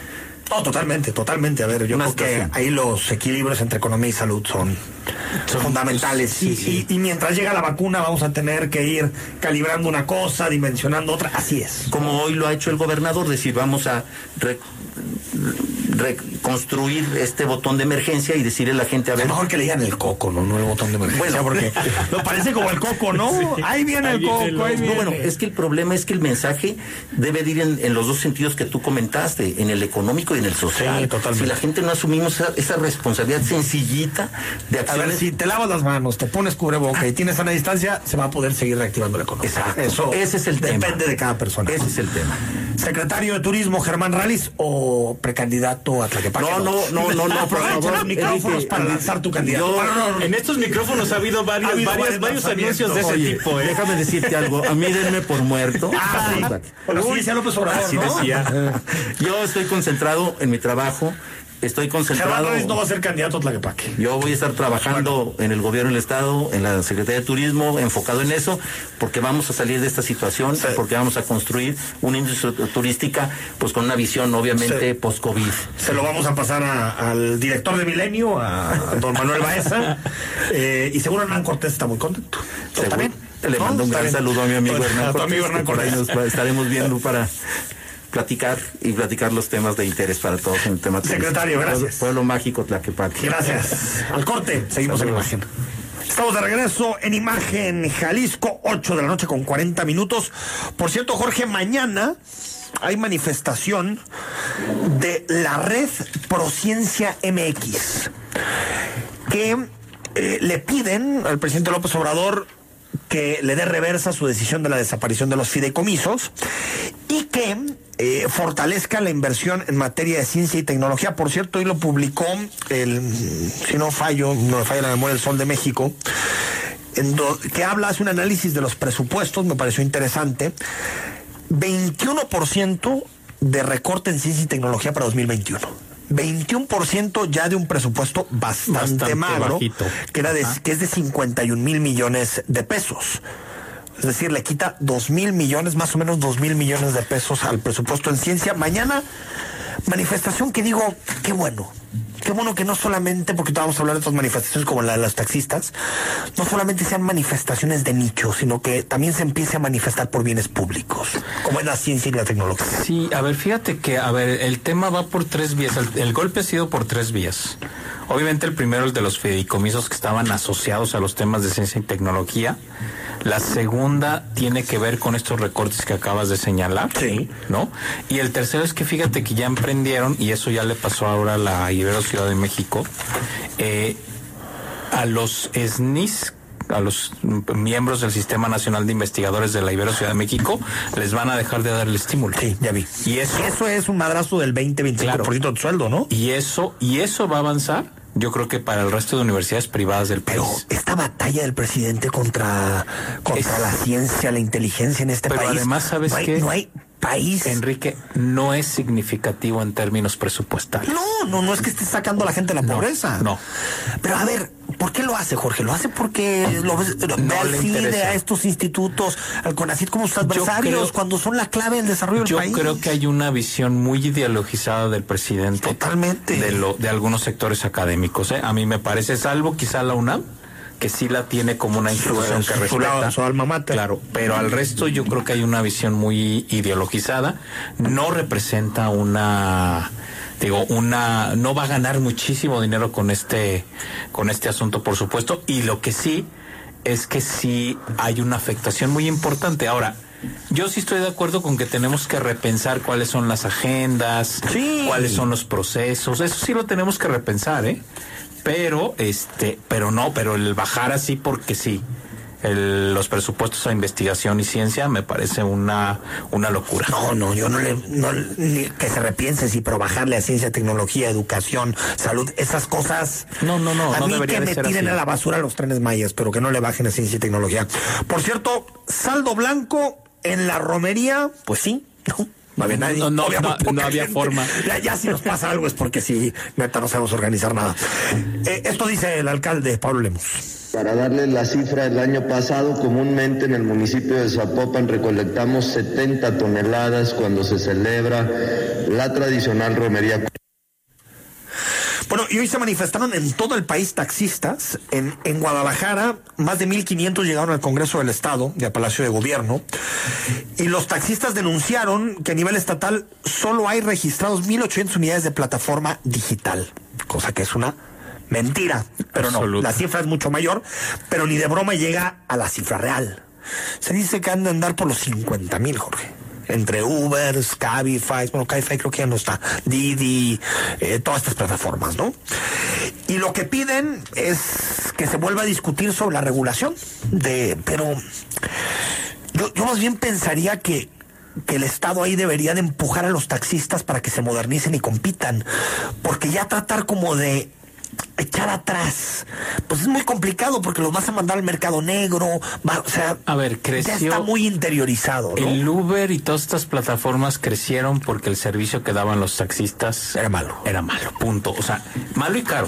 No, totalmente, totalmente. A ver, yo creo que ahí los equilibrios entre economía y salud son, fundamentales. sí, y, sí. y- y mientras llega la vacuna vamos a tener que ir calibrando una cosa, dimensionando otra. Así es. Como hoy lo ha hecho el gobernador, decir, vamos a re- reconstruir este botón de emergencia y decirle a la gente, a Es ver, mejor que le digan el coco, ¿no? No el botón de emergencia, Bueno. porque lo parece como el coco, ¿no? ahí viene ahí el viene coco, el ahí lobo. viene. No, bueno, es que el problema es que el mensaje debe de ir en, en los dos sentidos que tú comentaste, en el económico y en el social. Sí, totalmente. Si la gente no asumimos esa, esa responsabilidad sencillita de A ver, acciones si te lavas las manos, te pones cubreboca y tienes sana distancia, se va a poder seguir reactivando la economía. Exacto. Eso Ese es el depende tema. de cada persona. Ese es el tema. Secretario de Turismo Germán Ralis o precandidato a Tlaquepaque. No, no, no, no, no, por Aprovecha favor, los micrófonos para lanzar tu candidato. yo- No, no, no, En estos micrófonos ha habido varios, Ha habido varios, anuncios de ese Oye, tipo, ¿eh? déjame decirte algo. A mí denme por muerto. Ah, sí. Pero sí decía López Obrador, Así ¿no? decía. Yo estoy concentrado en mi trabajo. Estoy Germán concentrado. Ralis no va a ser candidato a Tlaquepaque. Yo voy a estar trabajando en el gobierno del Estado, en la Secretaría de Turismo, enfocado en eso, porque vamos a salir de esta situación, Sí. porque vamos a construir una industria turística, pues con una visión, obviamente, Sí. post-COVID. Se lo vamos a pasar a- al director de Milenio, a don Manuel Baeza. Eh, y seguro Hernán Cortés está muy contento. ¿Está bien? Le ¿No? mando un gran bien. saludo a mi amigo Hernán a tu Cortés, amigo Hernán por ahí Cortés. nos estaremos viendo para platicar y platicar los temas de interés para todos en el tema. Secretario, gracias. Pueblo, mágico Tlaquepaque. Gracias. Al corte, seguimos en imagen. Estamos de regreso en imagen Jalisco, 8 de la noche con 40 minutos. Por cierto, Jorge, mañana hay manifestación de la red Prociencia MX que eh, le piden al presidente López Obrador que le dé reversa su decisión de la desaparición de los fideicomisos y que eh, fortalezca la inversión en materia de ciencia y tecnología. Por cierto, hoy lo publicó el, si no fallo, no me falla la memoria, el Sol de México, en do- que habla, hace un análisis de los presupuestos, me pareció interesante. 21% de recorte en ciencia y tecnología para 2021. 21% ya de un presupuesto bastante, Bastante magro, bajito. que, era de, Ajá. que es de 51 mil millones de pesos. Es decir, le quita 2 mil millones, más o menos 2 mil millones de pesos al presupuesto en ciencia. Mañana, manifestación que digo, qué bueno. Qué bueno que no solamente, porque vamos a hablar de otras manifestaciones como la de los taxistas, no solamente sean manifestaciones de nicho, sino que también se empiece a manifestar por bienes públicos, como es la ciencia y la tecnología. Sí, a ver, fíjate que, a ver, el tema va por tres vías. El, el golpe ha sido por tres vías. Obviamente el primero, el de los fideicomisos que estaban asociados a los temas de ciencia y tecnología. La segunda tiene que ver con estos recortes que acabas de señalar. Sí. ¿No? Y el tercero es que fíjate que ya emprendieron, y eso ya le pasó ahora a la Ibero Ciudad de México, eh, a los SNIS, a los miembros del Sistema Nacional de Investigadores de la Ibero Ciudad de México, les van a dejar de dar el estímulo. Sí, ya vi. Y eso, Eso es un madrazo del 20-25% Claro. de sueldo, ¿no? y eso, y eso va a avanzar, yo creo que para el resto de universidades privadas del Pero país. esta batalla del presidente contra, contra Es- la ciencia, la inteligencia en este Pero país. además, ¿sabes no hay, qué? No hay país. Enrique, no es significativo en términos presupuestales. No, no, no es que esté sacando a la gente de la pobreza. no. Pero a ver, ¿por qué lo hace, Jorge? Lo hace porque lo ves, ve CIDE, a estos institutos, al CONACYT como sus adversarios, creo- cuando son la clave del desarrollo del Yo país. creo que hay una visión muy ideologizada del presidente. Totalmente. De, lo, de algunos sectores académicos. ¿eh? A mí me parece, salvo quizá la UNAM, que sí la tiene como una institución que respeta. su alma mater. Claro, pero al resto yo creo que hay una visión muy ideologizada. No representa una digo una no va a ganar muchísimo dinero con este con este asunto por supuesto y lo que sí es que sí hay una afectación muy importante ahora yo sí estoy de acuerdo con que tenemos que repensar cuáles son las agendas, Sí. cuáles son los procesos, eso sí lo tenemos que repensar, ¿eh? Pero, este, pero no, pero el bajar así porque sí, el- los presupuestos a investigación y ciencia me parece una, una locura. No, no, yo no le. No, ni que se repiense, sí, pero bajarle a ciencia, tecnología, educación, salud, esas cosas. No, no, no, A no mí que me tiren así. a la basura los trenes mayas, pero que no le bajen a ciencia y tecnología. Por cierto, saldo blanco en la romería, pues sí, no. No había nadie. no, no, Había no, no forma. Ya, ya si nos pasa algo es porque sí, neta, no sabemos organizar nada. Eh, esto dice el alcalde Pablo Lemos. Para darles la cifra, el año pasado comúnmente en el municipio de Zapopan recolectamos 70 toneladas cuando se celebra la tradicional romería. Bueno, y hoy se manifestaron en todo el país taxistas. En, en Guadalajara, más de 1.500 llegaron al Congreso del Estado y al Palacio de Gobierno. Y los taxistas denunciaron que a nivel estatal solo hay registrados 1.800 unidades de plataforma digital, cosa que es una mentira. Pero no, la cifra es mucho mayor, pero ni de broma llega a la cifra real. Se dice que han de andar por los 50 mil, Jorge. Entre Uber, Cabify, bueno, Cabify creo que ya no está, Didi, eh, todas estas plataformas, ¿no? Y lo que piden es que se vuelva a discutir sobre la regulación de, pero yo, yo más bien pensaría que, que el Estado ahí debería de empujar a los taxistas para que se modernicen y compitan, porque ya tratar como de echar atrás, pues es muy complicado porque los vas a mandar al mercado negro, va- o sea, A ver, ya creció- está muy interiorizado, ¿no? El Uber y todas estas plataformas crecieron porque el servicio que daban los taxistas Era malo. Era malo, punto. O sea, malo y caro.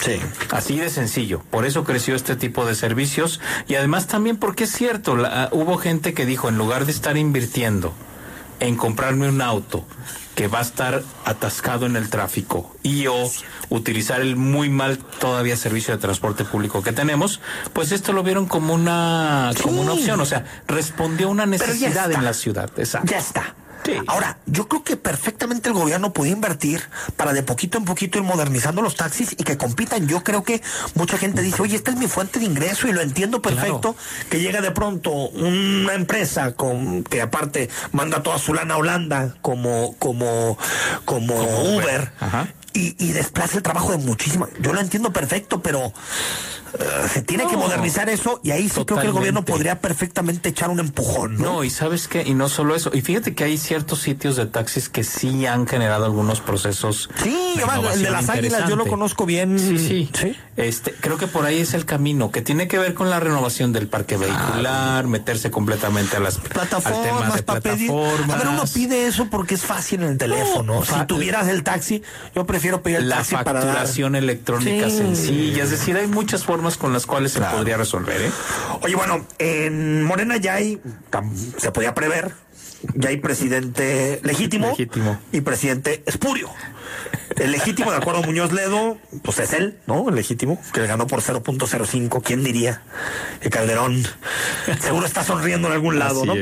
Sí. Así de sencillo. Por eso creció este tipo de servicios y además también porque es cierto, la- ah, hubo gente que dijo, en lugar de estar invirtiendo en comprarme un auto que va a estar atascado en el tráfico y o utilizar el muy mal todavía servicio de transporte público que tenemos, pues esto lo vieron como una como una opción, o sea, respondió a una necesidad en la ciudad. Exacto. Ya está. Ahora, yo creo que perfectamente el gobierno puede invertir para de poquito en poquito ir modernizando los taxis y que compitan. Yo creo que mucha gente dice, oye, esta es mi fuente de ingreso y lo entiendo perfecto, que llega de pronto una empresa con que aparte manda toda su lana a Holanda como, como, como, Uber, y, y desplaza el trabajo de muchísima. Yo lo entiendo perfecto, pero se tiene que modernizar eso y ahí sí creo que el gobierno podría perfectamente echar un empujón. ¿no? y sabes qué, y no solo eso, y fíjate que hay ciertos sitios de taxis que sí han generado algunos procesos. Sí, el de las águilas yo lo conozco bien. Sí, sí, Este, creo que por ahí es el camino, que tiene que ver con la renovación del parque vehicular, meterse completamente a las plataformas, de plataformas. a ver, uno pide eso porque es fácil en el teléfono. si tuvieras el taxi, yo prefiero pedir el taxi para La facturación electrónica sencilla, es decir, hay muchas formas con las cuales se podría resolver. ¿eh? Oye, bueno, en Morena ya hay, se podía prever, ya hay presidente legítimo, y presidente espurio. El legítimo, de acuerdo a Muñoz Ledo, pues es él, ¿no? El legítimo, que le ganó por 0.05. ¿Quién diría? Que Calderón seguro está sonriendo en algún lado, ¿no?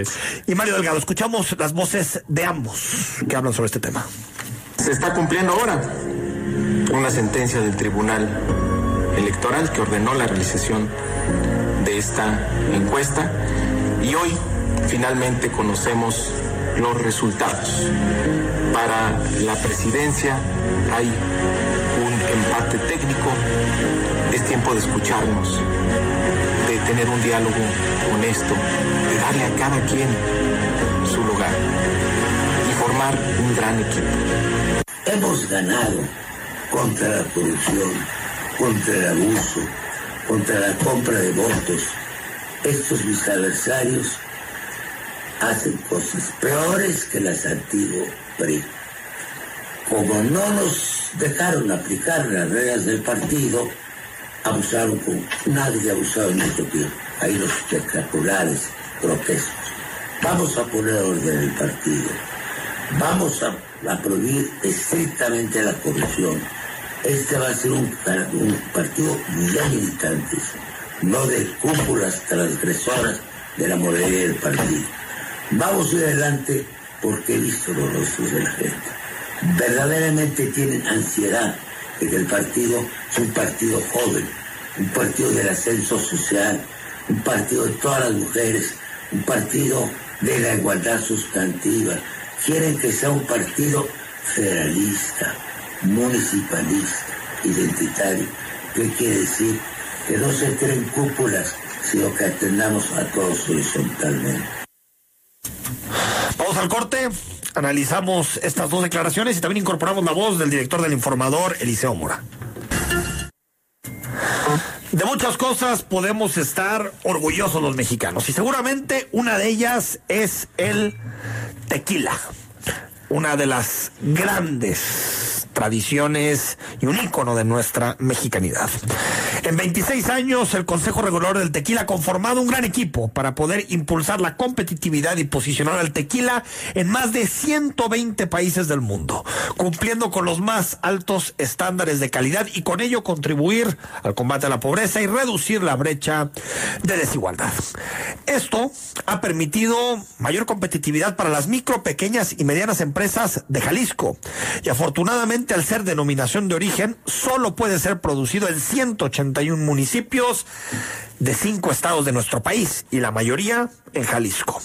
Y Mario Delgado, escuchamos las voces de ambos que hablan sobre este tema. Se está cumpliendo ahora una sentencia del tribunal electoral que ordenó la realización de esta encuesta y hoy finalmente conocemos los resultados. Para la presidencia hay un empate técnico, es tiempo de escucharnos, de tener un diálogo honesto, de darle a cada quien su lugar y formar un gran equipo. Hemos ganado contra la corrupción contra el abuso, contra la compra de votos. Estos mis adversarios hacen cosas peores que las antiguas PRI. Como no nos dejaron aplicar las reglas del partido, abusaron con nadie ha abusado en mucho tiempo. Hay los espectaculares, grotescos. Vamos a poner orden en el partido. Vamos a prohibir estrictamente la corrupción este va a ser un, partido de militantes, no de cúpulas transgresoras de la moralidad del partido. Vamos adelante porque he visto los rostros de la gente. Verdaderamente tienen ansiedad de que el partido es un partido joven, un partido del ascenso social, un partido de todas las mujeres, un partido de la igualdad sustantiva. Quieren que sea un partido federalista, municipalista, identitario. ¿Qué quiere decir? Que no se creen cúpulas, sino que atendamos a todos horizontalmente. Vamos al corte, analizamos estas dos declaraciones y también incorporamos la voz del director del informador, Eliseo Mora. De muchas cosas podemos estar orgullosos los mexicanos y seguramente una de ellas es el tequila, una de las grandes tradiciones y un ícono de nuestra mexicanidad. En 26 años, el Consejo Regulador del Tequila ha conformado un gran equipo para poder impulsar la competitividad y posicionar al tequila en más de 120 países del mundo, cumpliendo con los más altos estándares de calidad y con ello contribuir al combate a la pobreza y reducir la brecha de desigualdad. Esto ha permitido mayor competitividad para las micro, pequeñas y medianas empresas de Jalisco y afortunadamente al ser denominación de origen, solo puede ser producido en 181 municipios de cinco estados de nuestro país y la mayoría en Jalisco.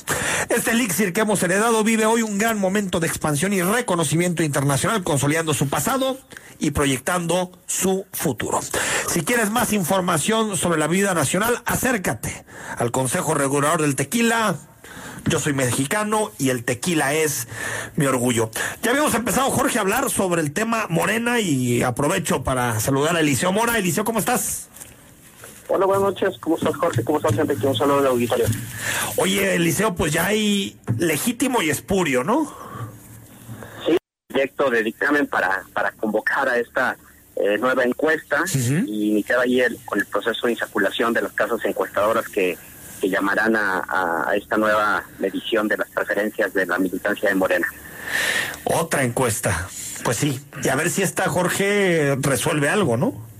Este elixir que hemos heredado vive hoy un gran momento de expansión y reconocimiento internacional, consolidando su pasado y proyectando su futuro. Si quieres más información sobre la vida nacional, acércate al Consejo Regulador del Tequila yo soy mexicano y el tequila es mi orgullo. Ya habíamos empezado, Jorge, a hablar sobre el tema Morena y aprovecho para saludar a Eliseo Mora. Eliseo, ¿cómo estás? Hola, buenas noches. ¿Cómo estás, Jorge? ¿Cómo estás, Enrique? Un saludo la auditorio. Oye, Eliseo, pues ya hay legítimo y espurio, ¿no? Sí, proyecto de dictamen para, para convocar a esta eh, nueva encuesta y iniciar ahí el, con el proceso de insaculación de las casas encuestadoras que que llamarán a, esta nueva medición de las preferencias de la militancia de Morena. Otra encuesta. Pues sí, y a ver si esta Jorge resuelve algo, ¿no?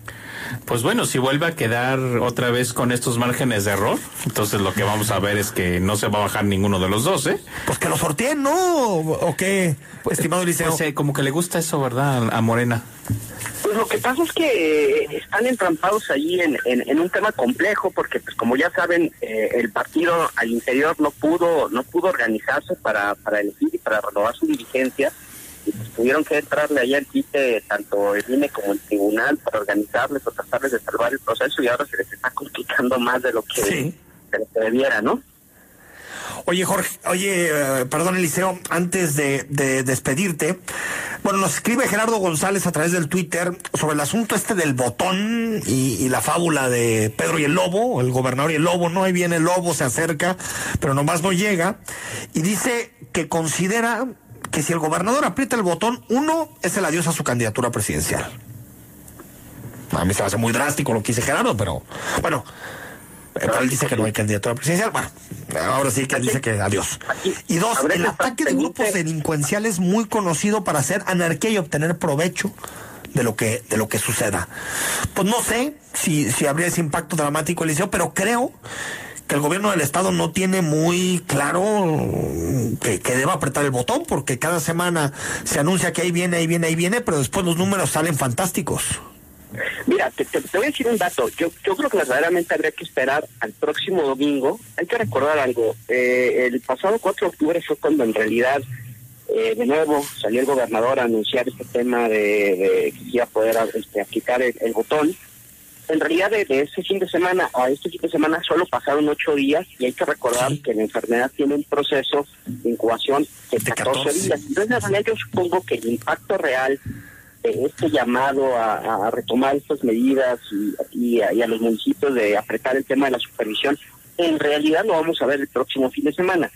Pues bueno, si vuelve a quedar otra vez con estos márgenes de error, entonces lo que vamos a ver es que no se va a bajar ninguno de los dos, ¿eh? Pues que lo sorteen, ¿no? ¿O qué, estimado Liceo? Pues, eh, como que le gusta eso, ¿verdad? A Morena. Pues lo que pasa es que están entrampados allí en, en, un tema complejo porque pues como ya saben eh, el partido al interior no pudo no pudo organizarse para para elegir y para renovar su dirigencia pues tuvieron que entrarle allá al quite tanto el INE como el tribunal para organizarles o tratarles de salvar el proceso y ahora se les está complicando más de lo que, de lo que debiera, ¿no? Oye, Jorge, oye, eh, perdón, Eliseo, antes de, despedirte, bueno, nos escribe Gerardo González a través del Twitter sobre el asunto este del botón y, la fábula de Pedro y el lobo, el gobernador y el lobo, ¿no? Ahí viene el lobo, se acerca, pero nomás no llega, y dice que considera que si el gobernador aprieta el botón, uno es el adiós a su candidatura presidencial. A mí se me hace muy drástico lo que dice Gerardo, pero bueno, pero él dice que no hay candidatura presidencial. Bueno, ahora sí que él dice que adiós. Y dos, el ataque de grupos delincuenciales muy conocido para hacer anarquía y obtener provecho de lo que de lo que suceda. Pues no sé si, si habría ese impacto dramático, Eliseo, pero creo que el gobierno del estado no tiene muy claro que, que, deba apretar el botón, porque cada semana se anuncia que ahí viene, ahí viene, ahí viene, pero después los números salen fantásticos. Mira, te, voy a decir un dato. Yo, yo creo que verdaderamente habría que esperar al próximo domingo. Hay que recordar algo. Eh, el pasado 4 de octubre fue cuando en realidad, eh, de nuevo, salió el gobernador a anunciar este tema de, que iba a poder este, aplicar el, botón. En realidad, de, ese fin de semana a este fin de semana solo pasaron ocho días y hay que recordar que la enfermedad tiene un proceso de incubación de 14, días. Entonces, en realidad, yo supongo que el impacto real este llamado a, retomar estas medidas y, a, los municipios de apretar el tema de la supervisión, en realidad lo vamos a ver el próximo fin de semana.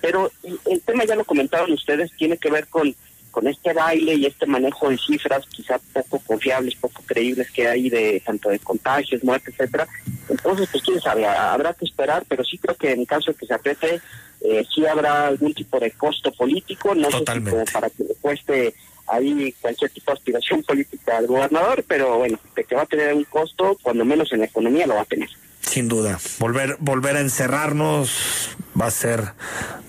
Pero el tema ya lo comentaron ustedes, tiene que ver con, con este baile y este manejo de cifras quizá poco confiables, poco creíbles que hay de tanto de contagios, muertes, etcétera. Entonces, pues quién sabe, habrá que esperar, pero sí creo que en caso de que se apriete, eh, sí habrá algún tipo de costo político, no sé si como para que le cueste hay cualquier tipo de aspiración política al gobernador, pero bueno, de que va a tener un costo, cuando menos en la economía lo va a tener. Sin duda, volver volver a encerrarnos va a ser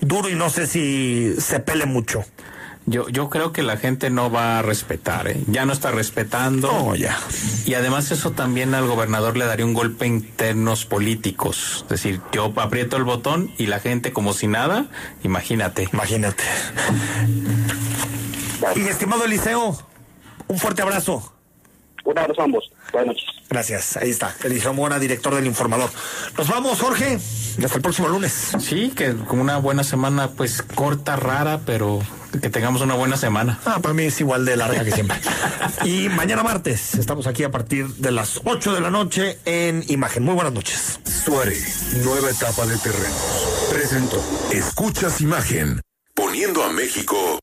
duro y no sé si se pele mucho. Yo, yo creo que la gente no va a respetar, ¿eh? ya no está respetando. Oh, ya. Y además eso también al gobernador le daría un golpe internos políticos. Es decir, yo aprieto el botón y la gente como si nada, imagínate. Imagínate. Mi estimado Eliseo, un fuerte abrazo. Un abrazo a ambos. Buenas noches. Gracias. Ahí está. Eliseo Mora, director del Informador. Nos vamos, Jorge. Hasta el próximo lunes. Sí, que como una buena semana, pues corta, rara, pero que tengamos una buena semana. Ah, para mí es igual de larga que siempre. y mañana martes estamos aquí a partir de las 8 de la noche en Imagen. Muy buenas noches. Suárez, nueva etapa de terreno. Presento. Escuchas Imagen, poniendo a México